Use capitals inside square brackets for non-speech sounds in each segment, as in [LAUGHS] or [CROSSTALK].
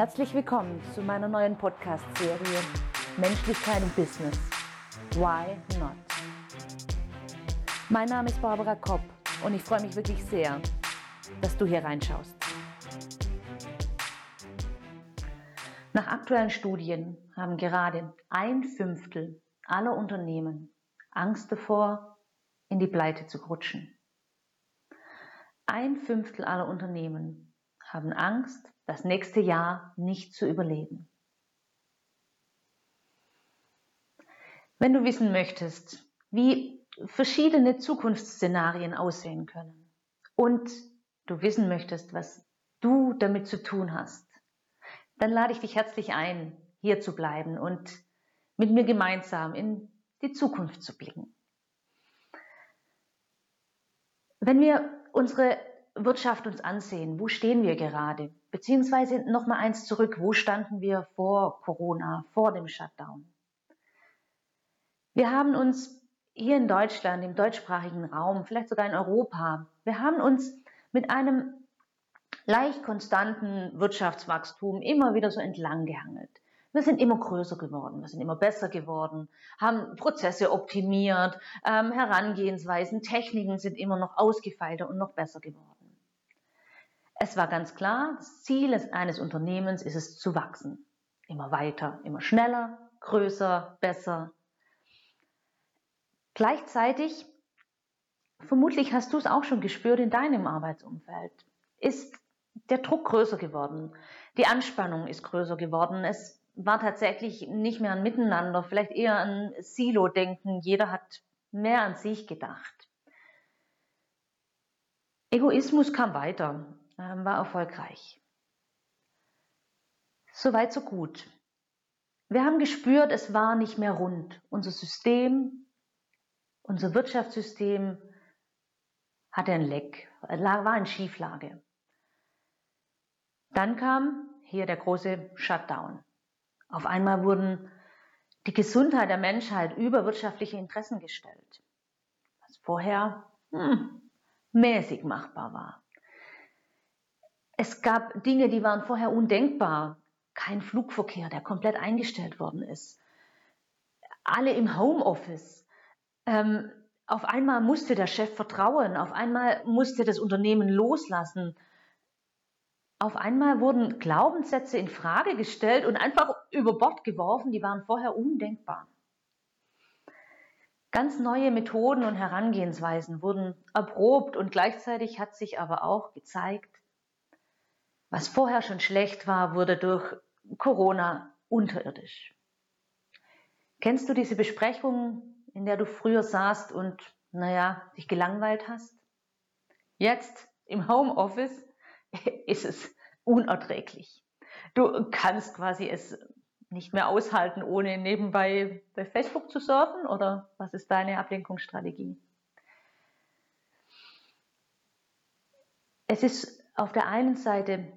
Herzlich willkommen zu meiner neuen Podcast-Serie Menschlichkeit im Business. Why not? Mein Name ist Barbara Kopp und ich freue mich wirklich sehr, dass du hier reinschaust. Nach aktuellen Studien haben gerade ein Fünftel aller Unternehmen Angst davor, in die Pleite zu rutschen. Ein Fünftel aller Unternehmen haben Angst, das nächste Jahr nicht zu überleben. Wenn du wissen möchtest, wie verschiedene Zukunftsszenarien aussehen können und du wissen möchtest, was du damit zu tun hast, dann lade ich dich herzlich ein, hier zu bleiben und mit mir gemeinsam in die Zukunft zu blicken. Wenn wir unsere Wirtschaft uns ansehen, wo stehen wir gerade? Beziehungsweise noch mal eins zurück, wo standen wir vor Corona, vor dem Shutdown? Wir haben uns hier in Deutschland, im deutschsprachigen Raum, vielleicht sogar in Europa, wir haben uns mit einem leicht konstanten Wirtschaftswachstum immer wieder so entlang gehangelt. Wir sind immer größer geworden, wir sind immer besser geworden, haben Prozesse optimiert, ähm, Herangehensweisen, Techniken sind immer noch ausgefeilter und noch besser geworden. Es war ganz klar, das Ziel eines Unternehmens ist es zu wachsen. Immer weiter, immer schneller, größer, besser. Gleichzeitig, vermutlich hast du es auch schon gespürt in deinem Arbeitsumfeld, ist der Druck größer geworden. Die Anspannung ist größer geworden. Es war tatsächlich nicht mehr ein Miteinander, vielleicht eher ein Silo-Denken. Jeder hat mehr an sich gedacht. Egoismus kam weiter, ähm, war erfolgreich. Soweit, so gut. Wir haben gespürt, es war nicht mehr rund. Unser System, unser Wirtschaftssystem hatte ein Leck, war in Schieflage. Dann kam hier der große Shutdown. Auf einmal wurden die Gesundheit der Menschheit über wirtschaftliche Interessen gestellt, was vorher hm, mäßig machbar war. Es gab Dinge, die waren vorher undenkbar. Kein Flugverkehr, der komplett eingestellt worden ist. Alle im Homeoffice. Ähm, auf einmal musste der Chef vertrauen, auf einmal musste das Unternehmen loslassen auf einmal wurden Glaubenssätze in Frage gestellt und einfach über Bord geworfen, die waren vorher undenkbar. Ganz neue Methoden und Herangehensweisen wurden erprobt und gleichzeitig hat sich aber auch gezeigt, was vorher schon schlecht war, wurde durch Corona unterirdisch. Kennst du diese Besprechung, in der du früher saßt und, naja, dich gelangweilt hast? Jetzt im Homeoffice [LAUGHS] ist es unerträglich. Du kannst quasi es nicht mehr aushalten, ohne nebenbei bei Facebook zu surfen oder was ist deine Ablenkungsstrategie? Es ist auf der einen Seite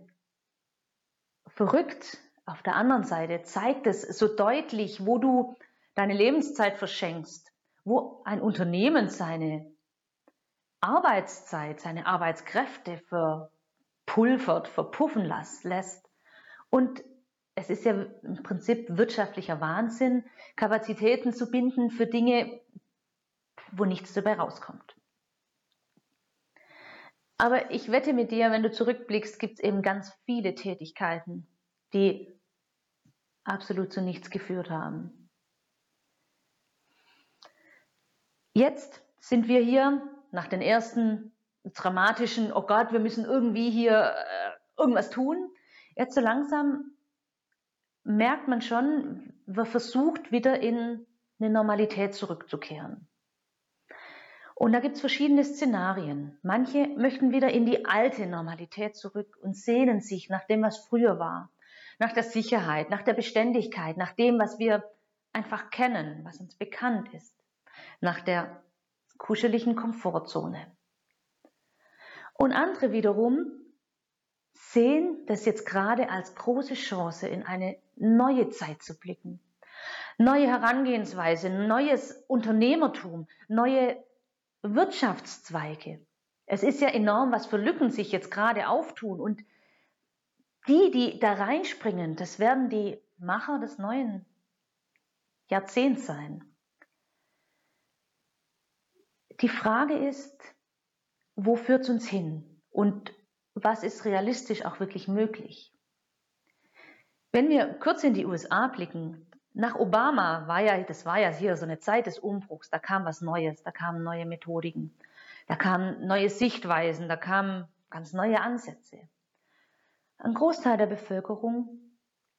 verrückt, auf der anderen Seite zeigt es so deutlich, wo du deine Lebenszeit verschenkst, wo ein Unternehmen seine Arbeitszeit, seine Arbeitskräfte verpulvert, verpuffen lässt. Und es ist ja im Prinzip wirtschaftlicher Wahnsinn, Kapazitäten zu binden für Dinge, wo nichts dabei rauskommt. Aber ich wette mit dir, wenn du zurückblickst, gibt es eben ganz viele Tätigkeiten, die absolut zu nichts geführt haben. Jetzt sind wir hier nach den ersten dramatischen, oh Gott, wir müssen irgendwie hier äh, irgendwas tun. Jetzt so langsam merkt man schon, wir versucht wieder in eine Normalität zurückzukehren. Und da gibt's verschiedene Szenarien. Manche möchten wieder in die alte Normalität zurück und sehnen sich nach dem, was früher war. Nach der Sicherheit, nach der Beständigkeit, nach dem, was wir einfach kennen, was uns bekannt ist. Nach der kuscheligen Komfortzone. Und andere wiederum sehen das jetzt gerade als große Chance, in eine neue Zeit zu blicken. Neue Herangehensweise, neues Unternehmertum, neue Wirtschaftszweige. Es ist ja enorm, was für Lücken sich jetzt gerade auftun und die, die da reinspringen, das werden die Macher des neuen Jahrzehnts sein. Die Frage ist, wo führt es uns hin und was ist realistisch auch wirklich möglich? Wenn wir kurz in die USA blicken, nach Obama war ja, das war ja hier so eine Zeit des Umbruchs, da kam was Neues, da kamen neue Methodiken, da kamen neue Sichtweisen, da kamen ganz neue Ansätze. Ein Großteil der Bevölkerung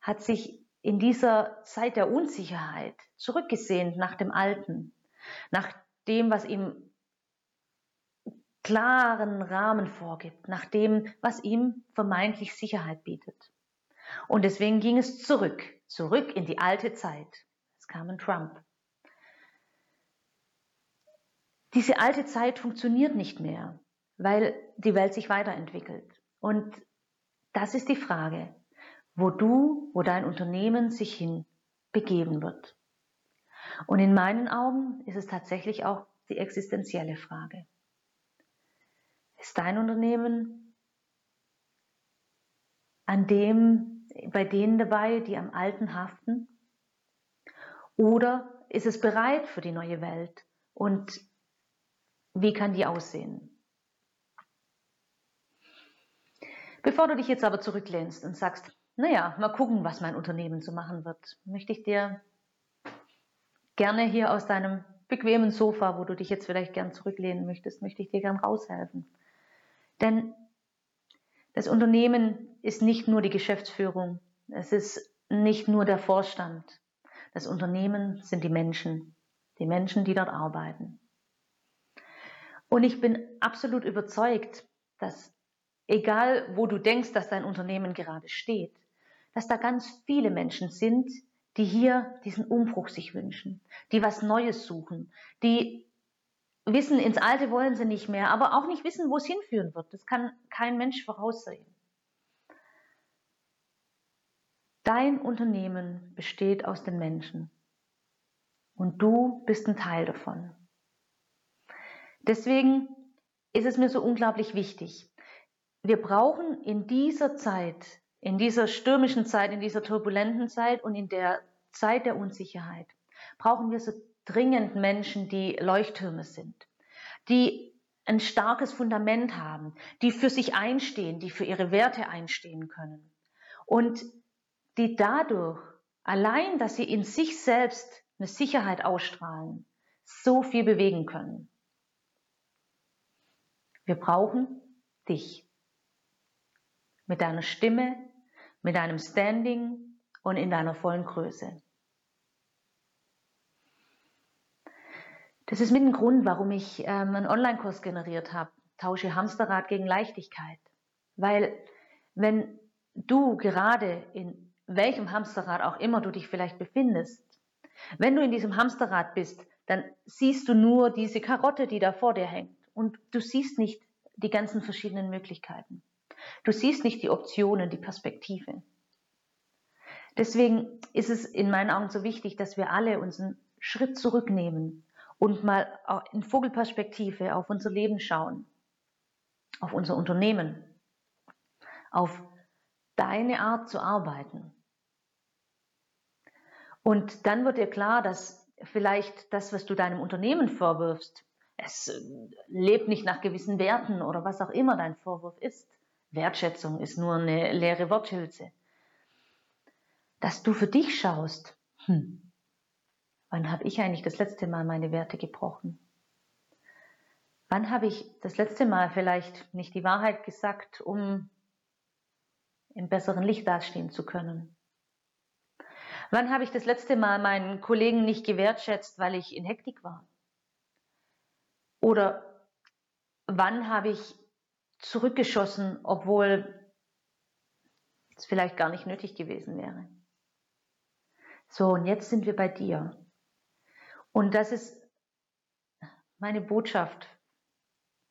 hat sich in dieser Zeit der Unsicherheit zurückgesehnt nach dem Alten, nach dem, was ihm klaren Rahmen vorgibt, nach dem, was ihm vermeintlich Sicherheit bietet. Und deswegen ging es zurück, zurück in die alte Zeit. Es kam ein Trump. Diese alte Zeit funktioniert nicht mehr, weil die Welt sich weiterentwickelt. Und das ist die Frage, wo du, wo dein Unternehmen sich hin begeben wird. Und in meinen Augen ist es tatsächlich auch die existenzielle Frage. Ist dein Unternehmen an dem, bei denen dabei, die am Alten haften? Oder ist es bereit für die neue Welt? Und wie kann die aussehen? Bevor du dich jetzt aber zurücklehnst und sagst, naja, mal gucken, was mein Unternehmen so machen wird, möchte ich dir gerne hier aus deinem bequemen Sofa, wo du dich jetzt vielleicht gern zurücklehnen möchtest, möchte ich dir gern raushelfen. Denn das Unternehmen ist nicht nur die Geschäftsführung, es ist nicht nur der Vorstand. Das Unternehmen sind die Menschen, die Menschen, die dort arbeiten. Und ich bin absolut überzeugt, dass egal wo du denkst, dass dein Unternehmen gerade steht, dass da ganz viele Menschen sind, die hier diesen Umbruch sich wünschen, die was Neues suchen, die wissen, ins Alte wollen sie nicht mehr, aber auch nicht wissen, wo es hinführen wird. Das kann kein Mensch voraussehen. Dein Unternehmen besteht aus den Menschen und du bist ein Teil davon. Deswegen ist es mir so unglaublich wichtig. Wir brauchen in dieser Zeit, in dieser stürmischen Zeit, in dieser turbulenten Zeit und in der Zeit der Unsicherheit, brauchen wir so dringend Menschen, die Leuchttürme sind, die ein starkes Fundament haben, die für sich einstehen, die für ihre Werte einstehen können und die dadurch allein, dass sie in sich selbst eine Sicherheit ausstrahlen, so viel bewegen können. Wir brauchen dich mit deiner Stimme, mit deinem Standing und in deiner vollen Größe. Das ist mit ein Grund, warum ich ähm, einen Online-Kurs generiert habe. Tausche Hamsterrad gegen Leichtigkeit. Weil wenn du gerade in welchem Hamsterrad auch immer du dich vielleicht befindest, wenn du in diesem Hamsterrad bist, dann siehst du nur diese Karotte, die da vor dir hängt. Und du siehst nicht die ganzen verschiedenen Möglichkeiten. Du siehst nicht die Optionen, die Perspektive. Deswegen ist es in meinen Augen so wichtig, dass wir alle uns einen Schritt zurücknehmen und mal in Vogelperspektive auf unser Leben schauen, auf unser Unternehmen, auf deine Art zu arbeiten. Und dann wird dir klar, dass vielleicht das, was du deinem Unternehmen vorwirfst, es äh, lebt nicht nach gewissen Werten oder was auch immer dein Vorwurf ist. Wertschätzung ist nur eine leere Worthülse. Dass du für dich schaust, hm, Wann habe ich eigentlich das letzte Mal meine Werte gebrochen? Wann habe ich das letzte Mal vielleicht nicht die Wahrheit gesagt, um im besseren Licht dastehen zu können? Wann habe ich das letzte Mal meinen Kollegen nicht gewertschätzt, weil ich in Hektik war? Oder wann habe ich zurückgeschossen, obwohl es vielleicht gar nicht nötig gewesen wäre? So, und jetzt sind wir bei dir. Und das ist meine Botschaft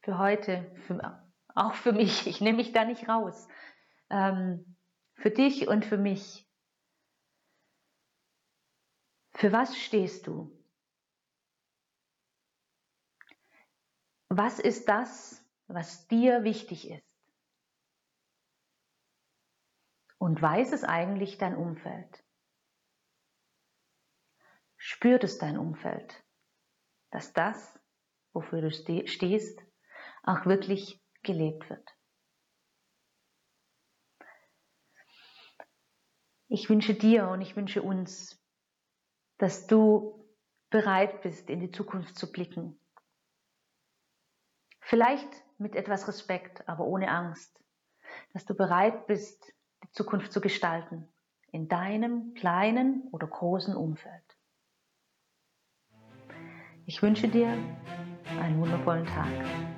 für heute, für, auch für mich. Ich nehme mich da nicht raus. Ähm, für dich und für mich. Für was stehst du? Was ist das, was dir wichtig ist? Und weiß es eigentlich dein Umfeld? Spürt es dein Umfeld, dass das, wofür du stehst, auch wirklich gelebt wird? Ich wünsche dir und ich wünsche uns, dass du bereit bist, in die Zukunft zu blicken. Vielleicht mit etwas Respekt, aber ohne Angst. Dass du bereit bist, die Zukunft zu gestalten. In deinem kleinen oder großen Umfeld. Ich wünsche dir einen wundervollen Tag.